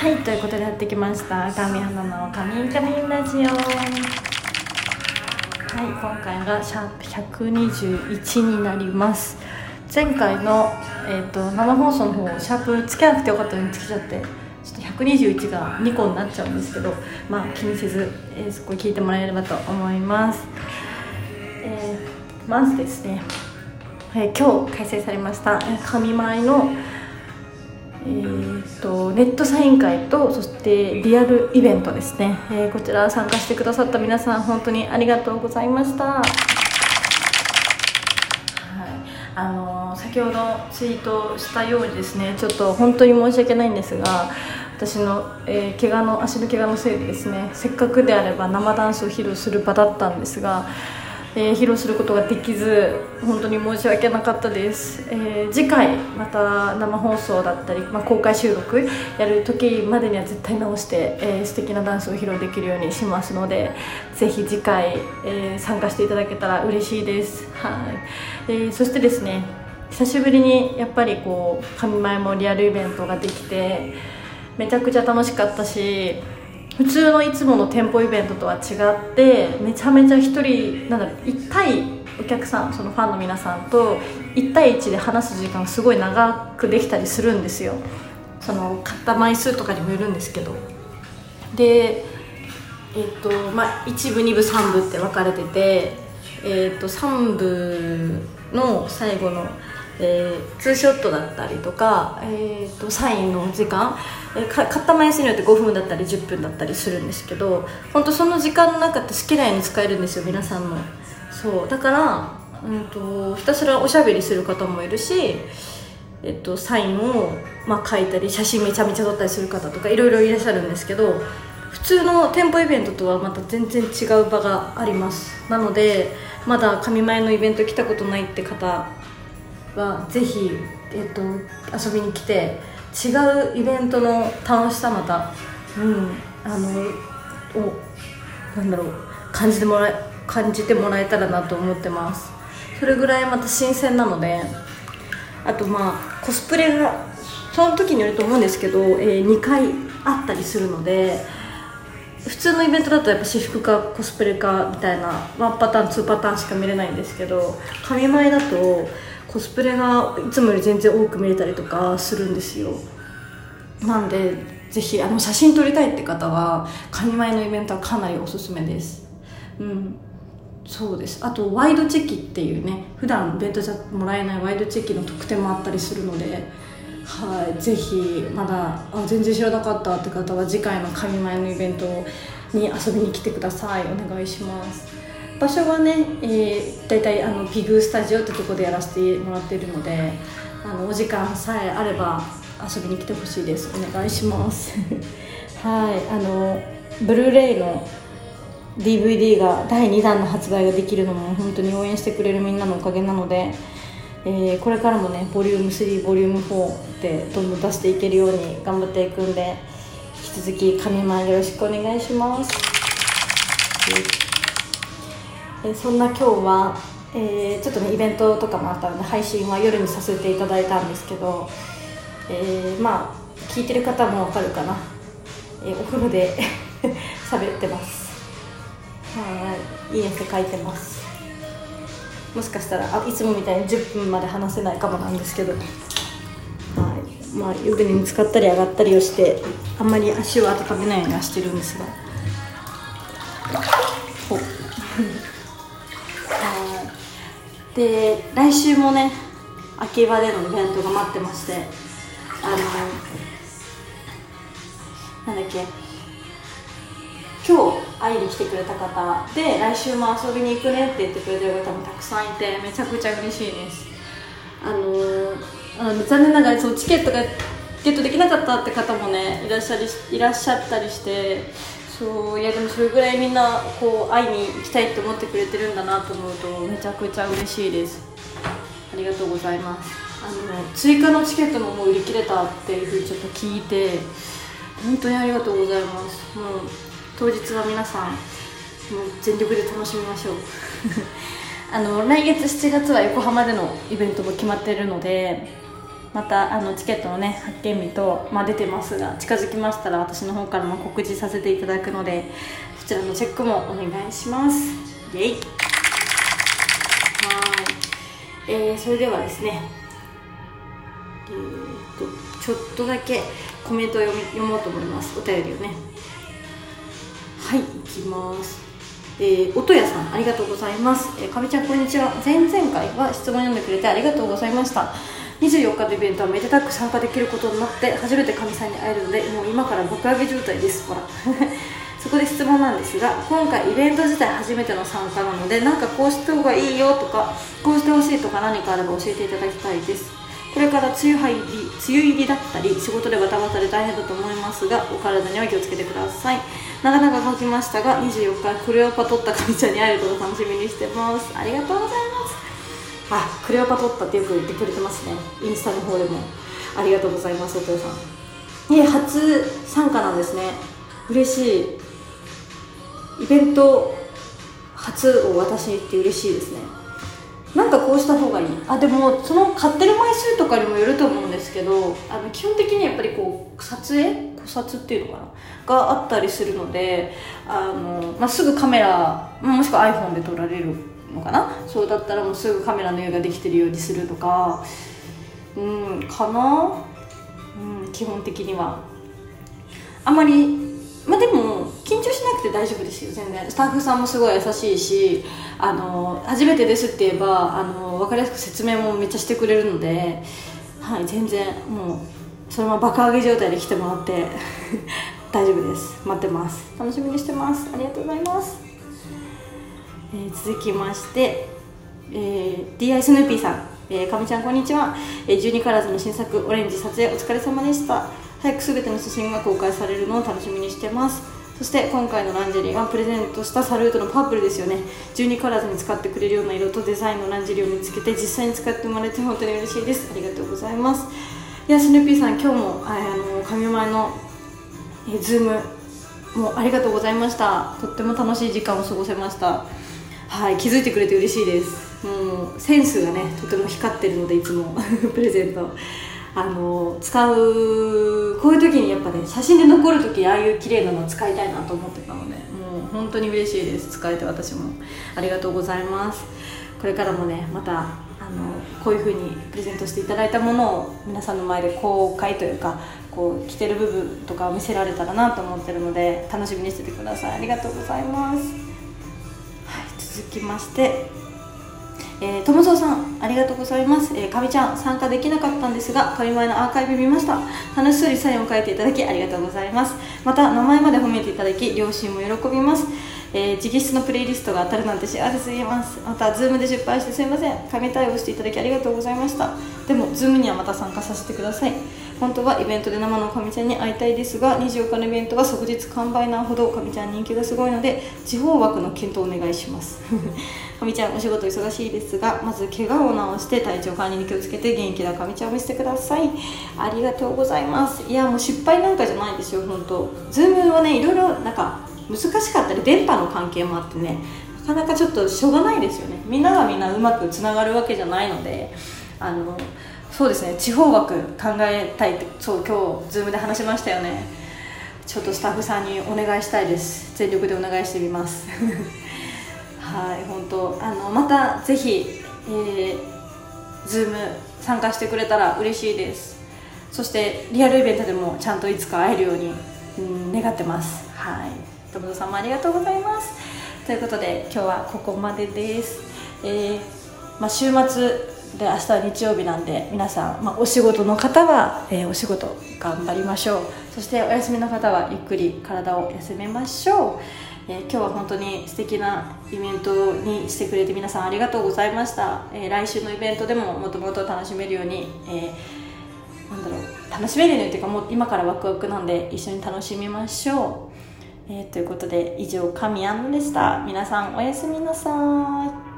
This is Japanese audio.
はいということでやってきました神花のカミンカミンラジオ。はい今回がシャープ121になります。前回の、えーと、生放送の方シャープつけなくてよかったのにつけちゃってちょっと121が2個になっちゃうんですけどまあ気にせず、えー、そこ聞いてもらえればと思います、えー、まずですね、えー、今日開催されました神舞のえーと、ネットサイン会とそしてリアルイベントですね、えー、こちら参加してくださった皆さん本当にありがとうございました、はい。あのー、先ほどツイートしたようにですねちょっと本当に申し訳ないんですが私の、えー、怪我の足の怪我のせいでですねせっかくであれば生ダンスを披露する場だったんですがえー、披露することができず本当に申し訳なかったです、えー、次回また生放送だったり、まあ、公開収録やる時までには絶対直して、えー、素敵なダンスを披露できるようにしますのでぜひ次回、えー、参加していただけたら嬉しいです。はい、えー、そしてですね久しぶりにやっぱりこう神前もリアルイベントができてめちゃくちゃ楽しかったし普通のいつもの店舗イベントとは違ってめちゃめちゃ1人なんだろう1対お客さんそのファンの皆さんと1対1で話す時間すごい長くできたりするんですよ。その買った枚数とかにもよるんですけど。でえっ、とまあ1部2部3部って分かれててえっ、と3部の最後のえー、ツーショットだったりとか、えーと、サインの時間、買った枚数によって5分だったり10分だったりするんですけど本当その時間の中って好きなように使えるんですよ皆さんの。そうだから、うんと、ひたすらおしゃべりする方もいるし、えっと、サインを、まあ、書いたり写真めちゃめちゃ撮ったりする方とかいろいろいらっしゃるんですけど普通の店舗イベントとはまた全然違う場があります。なのでまだ神前のイベント来たことないって方はぜひ、えっと、遊びに来て違うイベントの楽しさまた、うん、あのをなんだろう。感じてもらえ感じてもらえたらなと思ってます。それぐらいまた新鮮なので。あとまあコスプレがその時によると思うんですけど、えー、2回あったりするので普通のイベントだとやっぱ私服かコスプレかみたいなワンパターン2パターンしか見れないんですけど神前だとコスプレがいつもより全然多く見れたりとかするんですよ。なんでぜひあの写真撮りたいって方は神前のイベントはかなりおすすめです。うん。そうです。あとワイドチェキっていうね普段イベントじゃもらえないワイドチェキの特典もあったりするのではい。ぜひまだあ全然知らなかったって方は次回の神前のイベントに遊びに来てください。お願いします。場所はね、えー、大体あのピグスタジオってとこでやらせてもらってるのであのお時間さえあれば遊びに来てほしいです。お願いします。はい。あのブルーレイの DVD が第2弾の発売ができるのも本当に応援してくれるみんなのおかげなので、えー、これからもねボリューム3ボリューム4でどんどん出していけるように頑張っていくんで引き続き神前よろしくお願いします。えそんな今日は、えー、ちょっとねイベントとかもあったので配信は夜にさせていただいたんですけど、えー、まあ聞いてる方もわかるかな、えー、お風呂で 喋ってます。はい。いい汗かいてます。もしかしたらあいつもみたいに10分まで話せないかもなんですけど。はい。まあ湯船に浸かったり上がったりをしてあんまり足を温めないようにはしてるんですが。で来週もね秋葉でのイベントが待ってましてあのなんだっけ今日会いに来てくれた方で来週も遊びに行くねって言ってくれてる方もたくさんいてめちゃくちゃ嬉しいです。あのあの残念ながらそのチケットがゲットできなかったって方もねいらっしゃりいらっしゃったりしてそういやでもそれぐらいみんなこう会いに行きたいって思ってくれてるんだなと思うとめちゃくちゃ嬉しいです。ありがとうございます。あの追加のチケットももう売り切れたっていうふうにちょっと聞いて本当にありがとうございます。もう当日は皆さんもう全力で楽しみましょう。あの来月7月は横浜でのイベントも決まってるのでまたあのチケットのね発見日と、まあ、出てますが近づきましたら私の方からも告知させていただくのでそちらのチェックもお願いします。イェイ。はい、えー、それではですねえー、とちょっとだけコメントを読み読もうと思います。お便りをね。はいいきます。えー、音屋さんありがとうございます、えー、かみちゃんこんにちは。前々回は質問読んでくれてありがとうございました24日のイベントはめでたく参加できることになって初めてかみさんに会えるのでもう今から爆上げ状態です。ほら。そこで質問なんですが今回イベント自体初めての参加なのでなんかこうした方がいいよとかこうしてほしいとか何かあれば教えていただきたいです。これから梅雨入り梅雨入りだったり仕事でバタバタで大変だと思いますがお体には気をつけてください。なかなか書きましたが24日クレオパトッタ神ちゃんに会えることを楽しみにしてます。ありがとうございます。あクレオパトッタってよく言ってくれてますね。インスタの方でも。ありがとうございますお父さん。え初参加なんですね。嬉しい。イベント初を私に言って嬉しいですね。なんかこうした方がいい。あでもその買ってる枚数とかにもよると思うんですけどあの基本的にやっぱりこう撮影？考察っていうのかな？があったりするのであの、まあ、すぐカメラもしくは iPhone で撮られるのかな？そうだったらもうすぐカメラの用ができてるようにするとか。うんかな、うん、基本的には。あまりまあでも緊張しなくて大丈夫ですよ全然。スタッフさんもすごい優しいしあの初めてですって言えばあの分かりやすく説明もめっちゃしてくれるので、はい、全然もうそのまま爆上げ状態で来てもらって 大丈夫です。待ってます。楽しみにしてます。ありがとうございます、えー、続きまして、えー、DI スヌーピーさん。えー、かみちゃんこんにちは、えー、12カラーズの新作オレンジ撮影お疲れ様でした。早く全ての写真が公開されるのを楽しみにしてます。そして今回のランジェリーがプレゼントしたサルートのパープルですよね。12カラーズに使ってくれるような色とデザインのランジェリーを見つけて実際に使ってもらえて本当に嬉しいです。ありがとうございます。いやスヌーピーさん今日もあの神前のえズームもうありがとうございました。とっても楽しい時間を過ごせました。はい気づいてくれて嬉しいです。もうセンスがねとても光ってるのでいつも。プレゼント。あの使うこういう時にやっぱね写真で残る時ああいう綺麗なの使いたいなと思ってたのでもう本当に嬉しいです。使えて私も。ありがとうございます。これからもねまたあのこういう風にプレゼントしていただいたものを皆さんの前で公開というかこう着てる部分とかを見せられたらなと思ってるので楽しみにしててください。ありがとうございます、続きましてえー、友蔵さんありがとうございます、えー、かみちゃん参加できなかったんですが神前のアーカイブ見ました。楽しそうにサインを書いていただきありがとうございます。また名前まで褒めていただき両親も喜びます。えー、直筆のプレイリストが当たるなんて幸せすぎます。またズームで失敗してすいません。神対応していただきありがとうございました。でもズームにはまた参加させてください。本当はイベントで生のかみちゃんに会いたいですが24日のイベントは即日完売なほどかみちゃん人気がすごいので地方枠の検討お願いします。かみちゃんお仕事忙しいですがまず怪我を治して体調管理に気をつけて元気なかみちゃんを見せてください。ありがとうございます。いやもう失敗なんかじゃないですよ本当。ズームはねいろいろなんか難しかったり電波の関係もあってねなかなかちょっとしょうがないですよね。みんながみんなうまくつながるわけじゃないのであのそうですね。地方枠考えたいってそう今日 Zoom で話しましたよね。ちょっとスタッフさんにお願いしたいです。全力でお願いしてみます。はい本当。あのまたぜひ、えー、Zoom 参加してくれたら嬉しいです。そしてリアルイベントでもちゃんといつか会えるように、うん、願ってます。はい。友田さんもありがとうございます。ということで今日はここまでです、えー、まあ、週末で明日は日曜日なんで皆さん、まあ、お仕事の方は、えー、お仕事頑張りましょう。そしてお休みの方はゆっくり体を休めましょう、えー、今日は本当に素敵なイベントにしてくれて皆さんありがとうございました、え来週のイベントでももっともと楽しめるように、えなんだろう楽しめるようにというかもう今からワクワクなんで一緒に楽しみましょう。えー、ということで以上神アンでした。皆さんおやすみなさい。